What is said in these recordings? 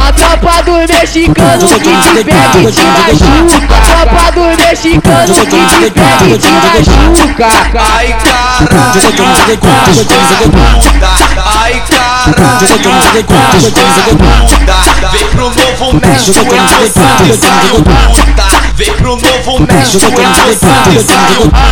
A tropa do mexicano que te pega e te machuca. A tropa do mexicano que te pega e te machuca. Ai caralho, puta. Ai caralho, puta. Vem pro novo México, é moçada, puta. Vem pro novo México, é moçada,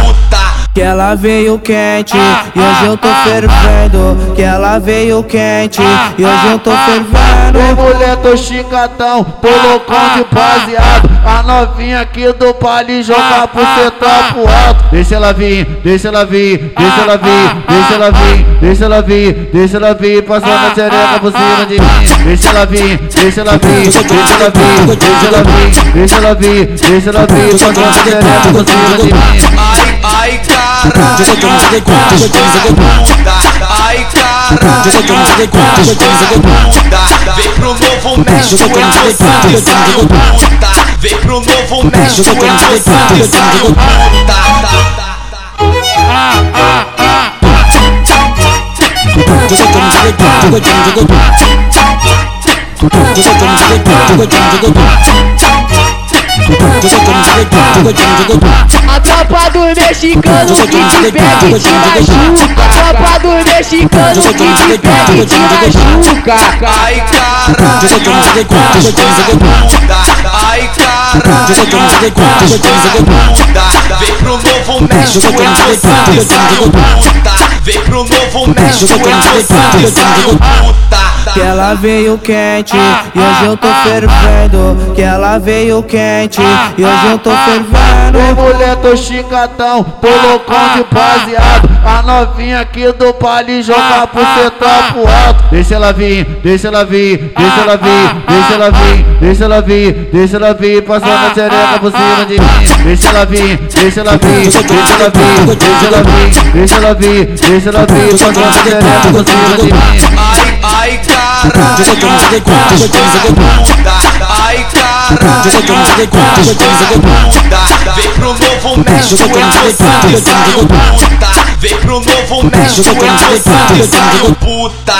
puta. Que ela veio quente e hoje eu tô fervendo. Que ela veio quente e hoje eu tô fervendo. Vem mulher, tô chicatão, polocão de baseado. A novinha aqui do baile joga pro central pro alto. Deixa ela vir, deixa ela vir, deixa ela vir, deixa ela vir, deixa ela vir, deixa ela vir, passando a xereca por cima de mim. Deixa ela vir, deixa ela vir, deixa ela vir, deixa ela vir, deixa ela vir, deixa ela vir, passando a xereca por cima de mim. Ai, ai. Ai caralho. Vem pro novo México, é puta. Vem pro novo México, é moçada, puta. A tropa do mexicano que te pega e te machuca. A tropa do mexicano que te pega e te machuca. Ai caralho. Ai caralho. Vem pro novo México, é moçada, puta. Vem pro novo México, é moçada, puta. Que ela veio quente e hoje eu tô fervendo. Que ela veio quente e hoje eu tô fervendo. mulher, tô chicatão, polocão de baseado. A novinha aqui do baile joga pro central pro alto. Deixa ela vir, deixa ela vir, deixa ela vir, deixa ela vir, deixa ela vir, deixa ela vir, passando a xereca por cima de mim. Deixa ela vir, deixa ela vir, deixa ela vir, deixa ela vir, deixa ela vir, deixa ela vir, passando a xereca por cima de mim. Ai caralho. Vem pro novo México, é puta. Vem pro novo México, é puta.